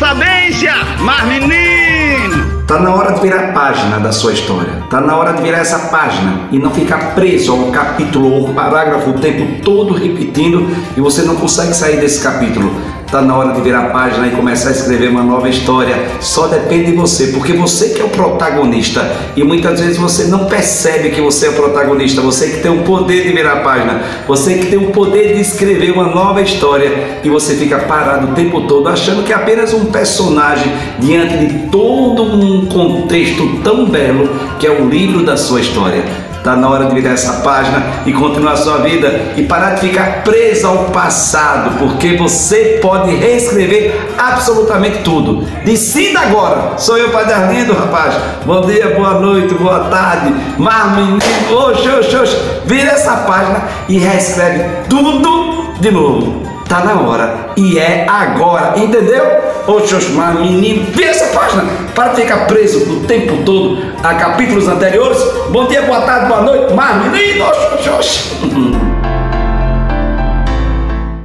sabência, mas menino! Tá na hora de virar a página da sua história. Tá na hora de virar essa página e não ficar preso a um capítulo ou parágrafo o tempo todo repetindo e você não consegue sair desse capítulo. Tá na hora de virar a página e começar a escrever uma nova história. Só depende de você, porque você que é o protagonista e muitas vezes você não percebe que você é o protagonista. Você que tem o poder de virar a página, você que tem o poder de escrever uma nova história e você fica parado o tempo todo achando que é apenas um personagem diante de todo um contexto tão belo que é o livro da sua história. Está na hora de virar essa página e continuar a sua vida e parar de ficar preso ao passado, porque você pode reescrever absolutamente tudo. Decida agora. Sou eu, Padre Arlindo, rapaz. Bom dia, boa noite, boa tarde. Mas, menino, oxe, oxe, oxe. Vira essa página e reescreve tudo de novo. Tá na hora e é agora, entendeu? Oxe, mas menino, vê essa página para ficar preso o tempo todo a capítulos anteriores. Bom dia, boa tarde, boa noite, mas menino, oxe.